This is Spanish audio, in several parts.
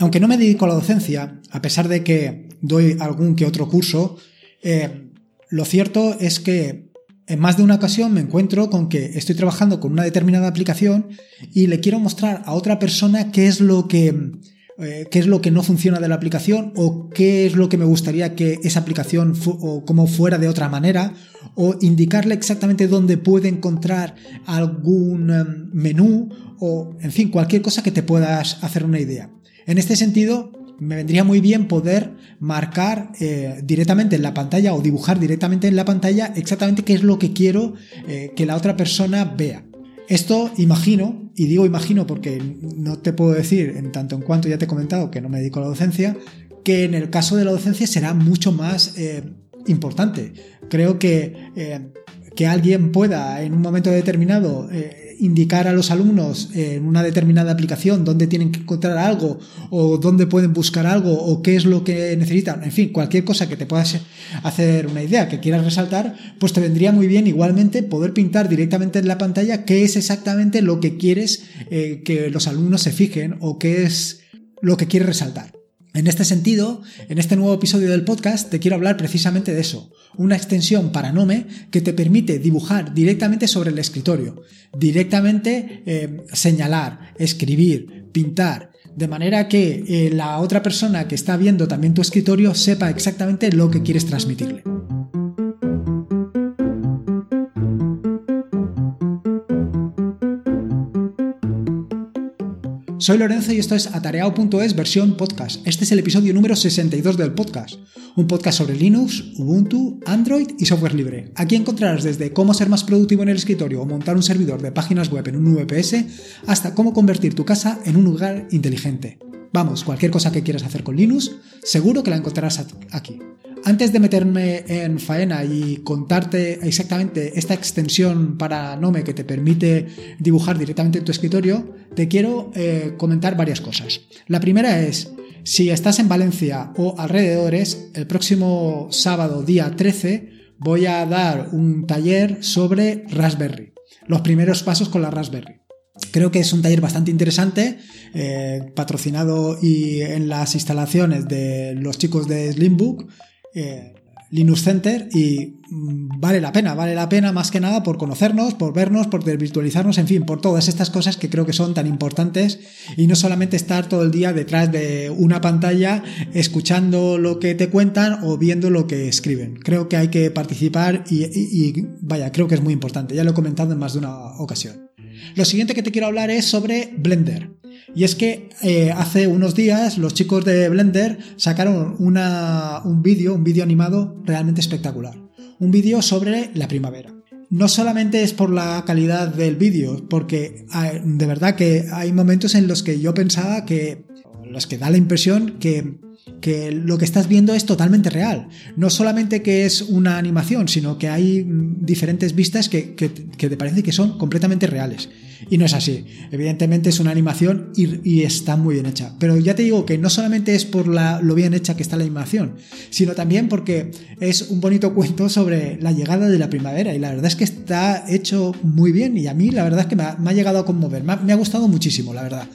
Aunque no me dedico a la docencia, a pesar de que doy algún que otro curso, eh, lo cierto es que en más de una ocasión me encuentro con que estoy trabajando con una determinada aplicación y le quiero mostrar a otra persona qué es lo que eh, qué es lo que no funciona de la aplicación o qué es lo que me gustaría que esa aplicación o cómo fuera de otra manera o indicarle exactamente dónde puede encontrar algún em, menú o en fin cualquier cosa que te puedas hacer una idea. En este sentido, me vendría muy bien poder marcar eh, directamente en la pantalla o dibujar directamente en la pantalla exactamente qué es lo que quiero eh, que la otra persona vea. Esto imagino, y digo imagino porque no te puedo decir en tanto en cuanto ya te he comentado que no me dedico a la docencia, que en el caso de la docencia será mucho más eh, importante. Creo que, que alguien pueda en un momento determinado indicar a los alumnos en una determinada aplicación dónde tienen que encontrar algo o dónde pueden buscar algo o qué es lo que necesitan, en fin, cualquier cosa que te puedas hacer una idea, que quieras resaltar, pues te vendría muy bien igualmente poder pintar directamente en la pantalla qué es exactamente lo que quieres eh, que los alumnos se fijen o qué es lo que quieres resaltar. En este sentido, en este nuevo episodio del podcast te quiero hablar precisamente de eso, una extensión para Nome que te permite dibujar directamente sobre el escritorio, directamente eh, señalar, escribir, pintar, de manera que eh, la otra persona que está viendo también tu escritorio sepa exactamente lo que quieres transmitirle. Soy Lorenzo y esto es atareado.es versión podcast. Este es el episodio número 62 del podcast, un podcast sobre Linux, Ubuntu, Android y software libre. Aquí encontrarás desde cómo ser más productivo en el escritorio o montar un servidor de páginas web en un VPS hasta cómo convertir tu casa en un lugar inteligente. Vamos, cualquier cosa que quieras hacer con Linux, seguro que la encontrarás aquí. Antes de meterme en faena y contarte exactamente esta extensión para Nome que te permite dibujar directamente en tu escritorio, te quiero eh, comentar varias cosas. La primera es, si estás en Valencia o alrededores, el próximo sábado día 13 voy a dar un taller sobre Raspberry, los primeros pasos con la Raspberry. Creo que es un taller bastante interesante, eh, patrocinado y en las instalaciones de los chicos de Slimbook eh, Linux Center y mm, vale la pena, vale la pena más que nada por conocernos, por vernos, por virtualizarnos, en fin, por todas estas cosas que creo que son tan importantes y no solamente estar todo el día detrás de una pantalla escuchando lo que te cuentan o viendo lo que escriben. Creo que hay que participar y vaya, creo que es muy importante, ya lo he comentado en más de una ocasión. Lo siguiente que te quiero hablar es sobre Blender. Y es que eh, hace unos días los chicos de Blender sacaron un vídeo, un vídeo animado realmente espectacular. Un vídeo sobre la primavera. No solamente es por la calidad del vídeo, porque de verdad que hay momentos en los que yo pensaba que, los que da la impresión que que lo que estás viendo es totalmente real. No solamente que es una animación, sino que hay diferentes vistas que, te parece que son completamente reales. Y no es así. Evidentemente es una animación y, está muy bien hecha. Pero ya te digo que no solamente es por lo bien hecha que está la animación, sino también porque es un bonito cuento sobre la llegada de la primavera. Y la verdad es que está hecho muy bien y a mí la verdad es que me ha, llegado a conmover. me ha gustado muchísimo, la verdad.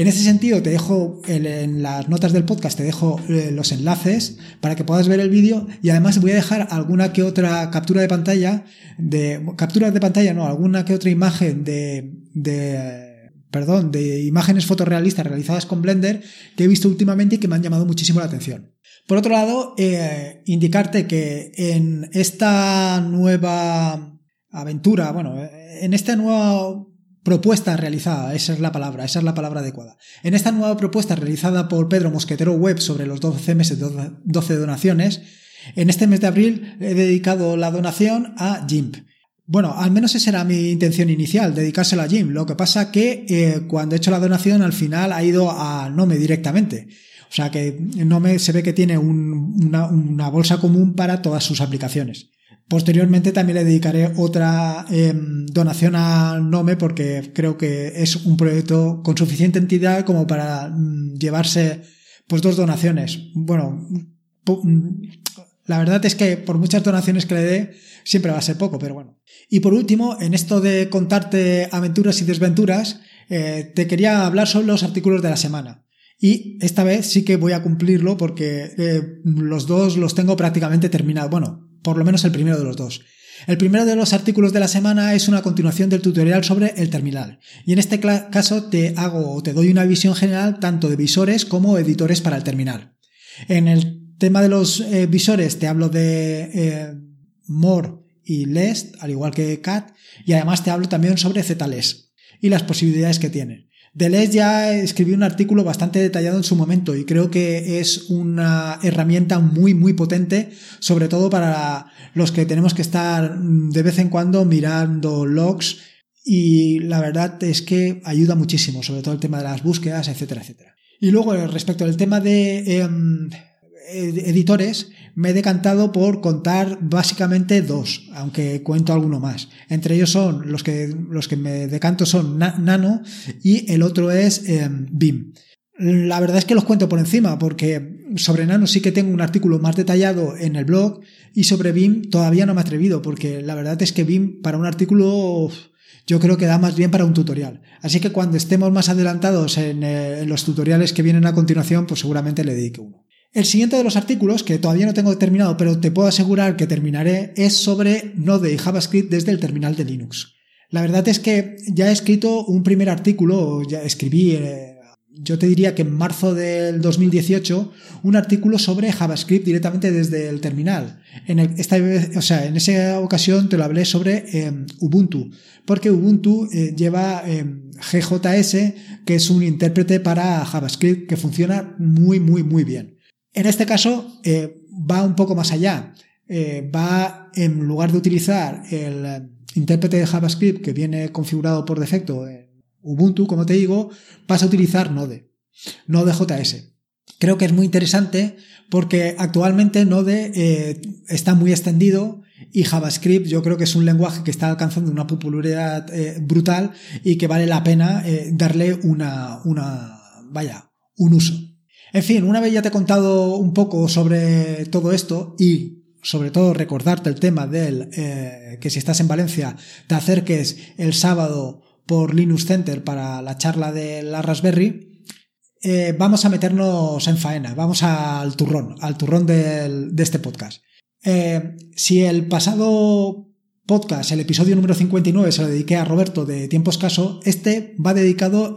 En ese sentido, te dejo en las notas del podcast, te dejo eh, los enlaces para que puedas ver el vídeo y además voy a dejar alguna que otra captura de pantalla, de capturas de pantalla, no, alguna que otra imagen de, de perdón, de imágenes fotorrealistas realizadas con Blender que he visto últimamente y que me han llamado muchísimo la atención. Por otro lado, eh, indicarte que en esta nueva aventura, bueno, en esta nueva propuesta realizada, esa es la palabra, esa es la palabra adecuada. En esta nueva propuesta realizada por Pedro Mosquetero Web sobre los 12 meses, 12 donaciones, en este mes de abril he dedicado la donación a GIMP. Bueno, al menos esa era mi intención inicial, dedicárselo a GIMP. Lo que pasa que eh, cuando he hecho la donación al final ha ido a Nome directamente. O sea que Nome se ve que tiene una bolsa común para todas sus aplicaciones. Posteriormente también le dedicaré otra em, donación a Nome porque creo que es un proyecto con suficiente entidad como para mm, llevarse pues dos donaciones. Bueno, mm, la verdad es que por muchas donaciones que le dé siempre va a ser poco, pero bueno. Y por último, en esto de contarte aventuras y desventuras, eh, te quería hablar sobre los artículos de la semana. Y esta vez sí que voy a cumplirlo porque eh, los dos los tengo prácticamente terminados. Bueno, por lo menos el primero de los dos. El primero de los artículos de la semana es una continuación del tutorial sobre el terminal. Y en este caso te hago o te doy una visión general tanto de visores como editores para el terminal. En el tema de los eh, visores te hablo de eh, More y Lest, al igual que CAT, y además te hablo también sobre ZLES y las posibilidades que tienen. Deleuze ya escribió un artículo bastante detallado en su momento y creo que es una herramienta muy muy potente, sobre todo para los que tenemos que estar de vez en cuando mirando logs y la verdad es que ayuda muchísimo, sobre todo el tema de las búsquedas, etcétera, etcétera. Y luego respecto al tema de em, editores, me he decantado por contar básicamente dos, aunque cuento alguno más. Entre ellos son los que, los que me decanto son Nano y el otro es BIM. Em, la verdad es que los cuento por encima porque sobre Nano sí que tengo un artículo más detallado en el blog y sobre BIM todavía no me he atrevido porque la verdad es que BIM para un artículo yo creo que da más bien para un tutorial. Así que cuando estemos más adelantados en, eh, en los tutoriales que vienen a continuación pues seguramente le dedique uno. El siguiente de los artículos, que todavía no tengo terminado, pero te puedo asegurar que terminaré, es sobre Node y JavaScript desde el terminal de Linux. La verdad es que ya he escrito un primer artículo, ya escribí, eh, yo te diría que en marzo del 2018, un artículo sobre JavaScript directamente desde el terminal. En esta o sea, en esa ocasión te lo hablé sobre em, Ubuntu, porque Ubuntu eh, lleva em, GJS, que es un intérprete para JavaScript que funciona muy, muy, muy bien. En este caso eh, va un poco más allá. Eh, va, en lugar de utilizar el intérprete de JavaScript que viene configurado por defecto en Ubuntu, como te digo, vas a utilizar Node, Node.js. Creo que es muy interesante porque actualmente Node eh, está muy extendido y JavaScript yo creo que es un lenguaje que está alcanzando una popularidad brutal y que vale la pena darle una, una, vaya, un uso. En fin, una vez ya te he contado un poco sobre todo esto y sobre todo recordarte el tema del eh, que si estás en Valencia te acerques el sábado por Linux Center para la charla de la Raspberry, eh, vamos a meternos en faena, vamos al turrón, al turrón de este podcast. Eh, si el pasado podcast, el episodio número 59, se lo dediqué a Roberto de Tiempo Escaso, este va dedicado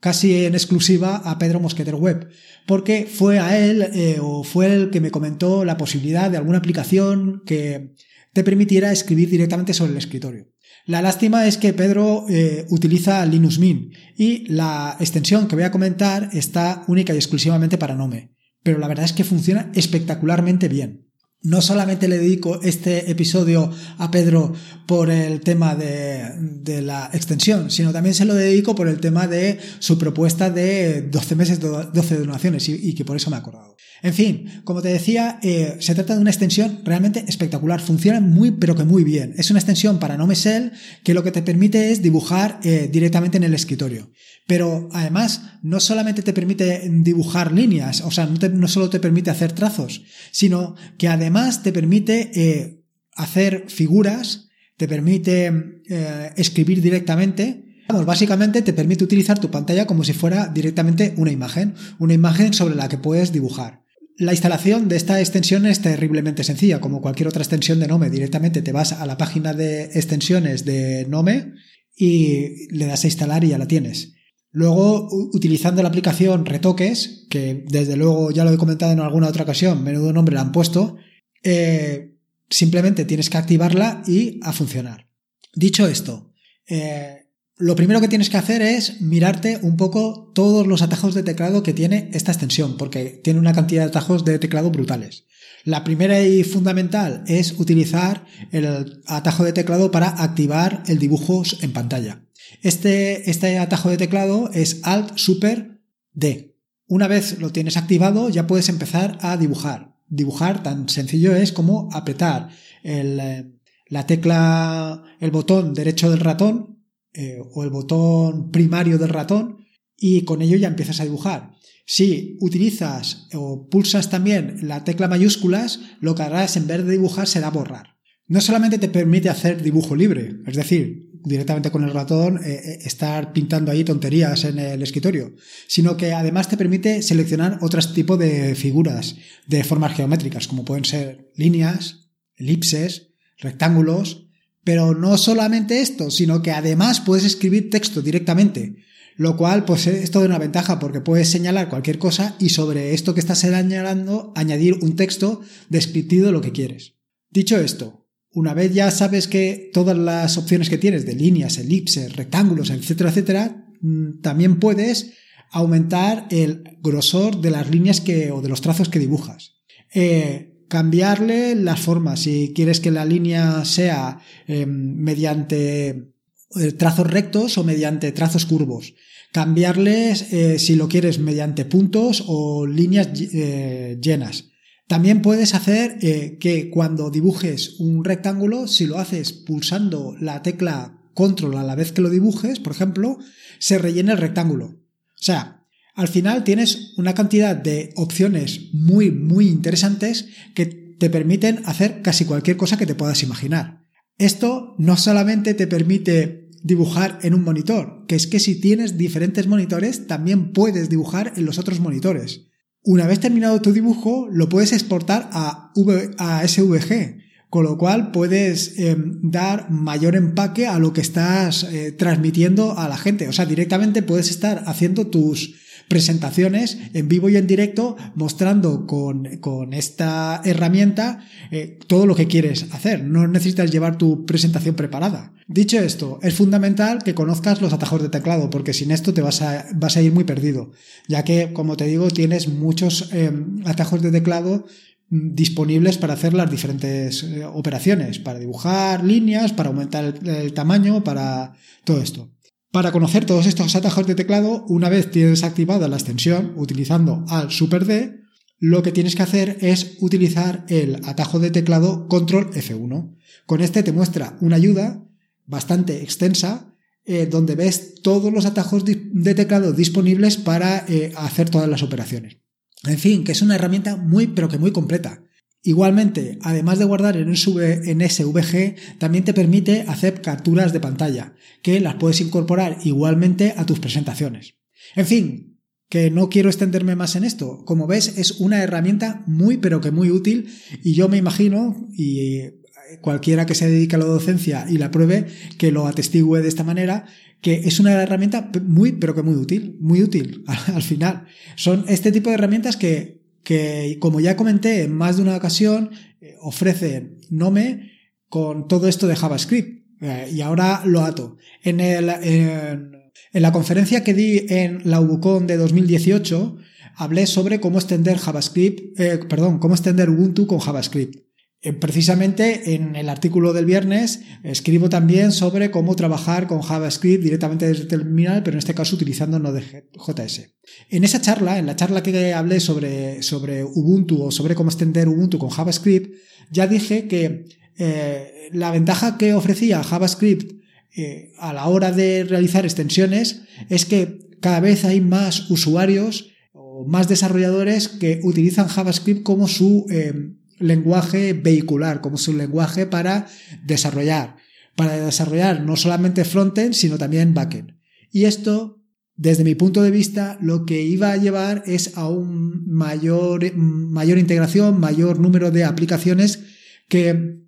casi en exclusiva a Pedro Mosqueter Web, porque fue a él eh, o fue el que me comentó la posibilidad de alguna aplicación que te permitiera escribir directamente sobre el escritorio. La lástima es que Pedro eh, utiliza Linux Mint y la extensión que voy a comentar está única y exclusivamente para Nome, pero la verdad es que funciona espectacularmente bien. No solamente le dedico este episodio a Pedro por el tema de, la extensión, sino también se lo dedico por el tema de su propuesta de 12 meses, 12 donaciones y, que por eso me he acordado. En fin, como te decía, eh, se trata de una extensión realmente espectacular. Funciona muy, pero que muy bien. Es una extensión para NoMesel que lo que te permite es dibujar eh, directamente en el escritorio. Pero además, no solamente te permite dibujar líneas, o sea, no, no solo te permite hacer trazos, sino que además además te permite eh, hacer figuras, te permite eh, escribir directamente. Vamos, básicamente te permite utilizar tu pantalla como si fuera directamente una imagen, una imagen sobre la que puedes dibujar. La instalación de esta extensión es terriblemente sencilla, como cualquier otra extensión de Nome. Directamente te vas a la página de extensiones de Nome y le das a instalar y ya la tienes. Luego, utilizando la aplicación Retoques, que desde luego ya lo he comentado en alguna otra ocasión, menudo nombre la han puesto, eh, simplemente tienes que activarla y a funcionar. Dicho esto, eh, lo primero que tienes que hacer es mirarte un poco todos los atajos de teclado que tiene esta extensión, porque tiene una cantidad de atajos de teclado brutales. La primera y fundamental es utilizar el atajo de teclado para activar el dibujo en pantalla. Este, este atajo de teclado es Alt Super D. Una vez lo tienes activado ya puedes empezar a dibujar dibujar tan sencillo es como apretar eh, la tecla, el botón derecho del ratón eh, o el botón primario del ratón y con ello ya empiezas a dibujar. Si utilizas o pulsas también la tecla mayúsculas, lo que harás en vez de dibujar será borrar. No solamente te permite hacer dibujo libre, es decir, directamente con el ratón eh, eh, estar pintando ahí tonterías en el escritorio, sino que además te permite seleccionar otros tipos de figuras de formas geométricas, como pueden ser líneas, elipses, rectángulos, pero no solamente esto, sino que además puedes escribir texto directamente, lo cual pues es toda una ventaja porque puedes señalar cualquier cosa y sobre esto que estás señalando añadir un texto descriptivo de lo que quieres. Dicho esto, una vez ya sabes que todas las opciones que tienes de líneas, elipses, rectángulos, etcétera, etcétera, mm, también puedes aumentar el grosor de las líneas que, o de los trazos que dibujas. Eh, cambiarle las formas. Si quieres que la línea sea em, mediante eh, trazos rectos o mediante trazos curvos. Cambiarles eh, si lo quieres mediante puntos o líneas llenas. También puedes hacer eh, que cuando dibujes un rectángulo, si lo haces pulsando la tecla control a la vez que lo dibujes, por ejemplo, se rellene el rectángulo. O sea, al final tienes una cantidad de opciones muy, muy interesantes que te permiten hacer casi cualquier cosa que te puedas imaginar. Esto no solamente te permite dibujar en un monitor, que es que si tienes diferentes monitores, también puedes dibujar en los otros monitores. Una vez terminado tu dibujo, lo puedes exportar a, SVG, con lo cual puedes em, dar mayor empaque a lo que estás eh, transmitiendo a la gente. O sea, directamente puedes estar haciendo tus presentaciones en vivo y en directo mostrando con, esta herramienta eh, todo lo que quieres hacer. No necesitas llevar tu presentación preparada. Dicho esto, es fundamental que conozcas los atajos de teclado porque sin esto te vas a, vas a ir muy perdido, ya que, como te digo, tienes muchos eh, atajos de teclado disponibles para hacer las diferentes eh, operaciones, para dibujar líneas, para aumentar el, tamaño, para todo esto. Para conocer todos estos atajos de teclado, una vez tienes activada la extensión utilizando al Super D, lo que tienes que hacer es utilizar el atajo de teclado Control F1. Con este te muestra una ayuda bastante extensa eh, donde ves todos los atajos de teclado disponibles para eh, hacer todas las operaciones. En fin, que es una herramienta muy pero que muy completa. Igualmente, además de guardar en, SVG, también te permite hacer capturas de pantalla, que las puedes incorporar igualmente a tus presentaciones. En fin, que no quiero extenderme más en esto. Como ves, es una herramienta muy pero que muy útil y yo me imagino, y cualquiera que se dedique a la docencia y la pruebe, que lo atestigue de esta manera, que es una herramienta muy pero que muy útil, muy útil al final. Son este tipo de herramientas que que, como ya comenté en más de una ocasión, eh, ofrece Nome con todo esto de JavaScript. Eh, y ahora lo ato. En, el, en, la conferencia que di en la UBUCON de 2018, hablé sobre cómo extender JavaScript, eh, perdón, cómo extender Ubuntu con JavaScript. Eh, precisamente en el artículo del viernes escribo también sobre cómo trabajar con JavaScript directamente desde el terminal, pero en este caso utilizando Node.js. En esa charla, en la charla que hablé sobre, sobre Ubuntu o sobre cómo extender Ubuntu con JavaScript, ya dije que eh, la ventaja que ofrecía JavaScript eh, a la hora de realizar extensiones es que cada vez hay más usuarios o más desarrolladores que utilizan JavaScript como su lenguaje vehicular, como su lenguaje para desarrollar. Para desarrollar no solamente frontend, sino también backend. Y esto, desde mi punto de vista, lo que iba a llevar es a un mayor, mayor integración, mayor número de aplicaciones que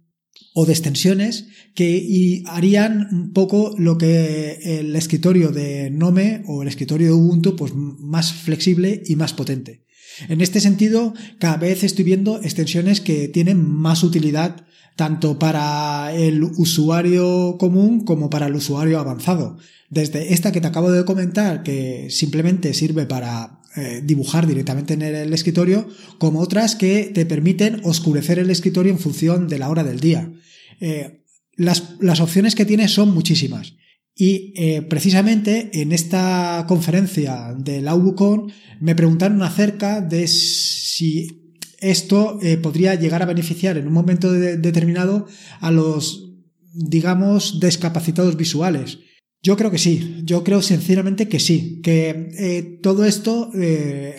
o de extensiones que harían un poco lo que el escritorio de Nome o el escritorio de Ubuntu pues más flexible y más potente. En este sentido, cada vez estoy viendo extensiones que tienen más utilidad tanto para el usuario común como para el usuario avanzado. Desde esta que te acabo de comentar, que simplemente sirve para eh, dibujar directamente en el escritorio, como otras que te permiten oscurecer el escritorio en función de la hora del día. Eh, las, las opciones que tiene son muchísimas. Y eh, precisamente en esta conferencia de la UBUCON me preguntaron acerca de si esto eh, podría llegar a beneficiar en un momento determinado a los, digamos, discapacitados visuales. Yo creo que sí, yo creo sinceramente que sí, que eh, todo esto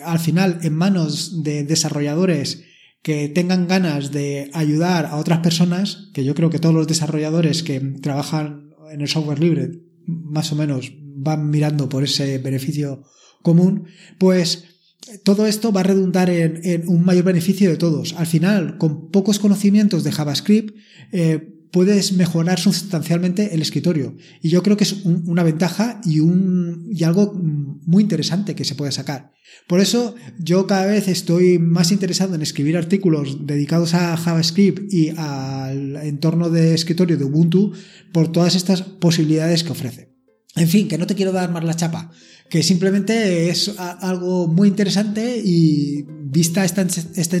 al final en manos de desarrolladores que tengan ganas de ayudar a otras personas, que yo creo que todos los desarrolladores que trabajan en el software libre más o menos van mirando por ese beneficio común, pues todo esto va a redundar en, un mayor beneficio de todos. Al final, con pocos conocimientos de JavaScript, eh, puedes mejorar sustancialmente el escritorio. Y yo creo que es una ventaja y, un, y algo muy interesante que se puede sacar. Por eso yo cada vez estoy más interesado en escribir artículos dedicados a JavaScript y al entorno de escritorio de Ubuntu por todas estas posibilidades que ofrece. En fin, que no te quiero dar más la chapa, que simplemente es algo muy interesante y vista esta, esta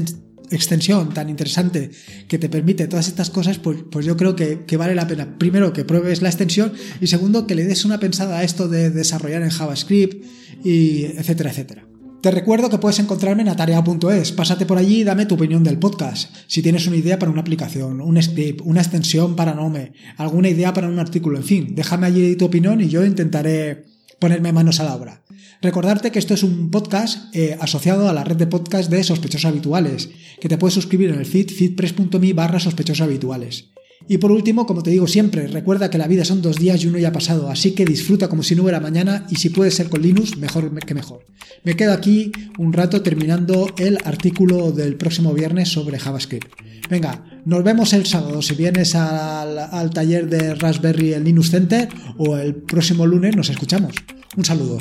extensión tan interesante que te permite todas estas cosas, pues, pues yo creo que, que, vale la pena. Primero, que pruebes la extensión y segundo, que le des una pensada a esto de desarrollar en JavaScript y etcétera, etcétera. Te recuerdo que puedes encontrarme en atarea.es. Pásate por allí y dame tu opinión del podcast. Si tienes una idea para una aplicación, un script, una extensión para Nome, alguna idea para un artículo, en fin, déjame allí tu opinión y yo intentaré ponerme manos a la obra. Recordarte que esto es un podcast eh, asociado a la red de podcast de sospechosos habituales, que te puedes suscribir en el feed feedpress.me barra sospechosos habituales. Y por último, como te digo siempre, recuerda que la vida son dos días y uno ya ha pasado, así que disfruta como si no hubiera mañana y si puede ser con Linux, mejor que mejor. Me quedo aquí un rato terminando el artículo del próximo viernes sobre JavaScript. Venga, nos vemos el sábado si vienes al, al taller de Raspberry el Linux Center o el próximo lunes nos escuchamos. Un saludo.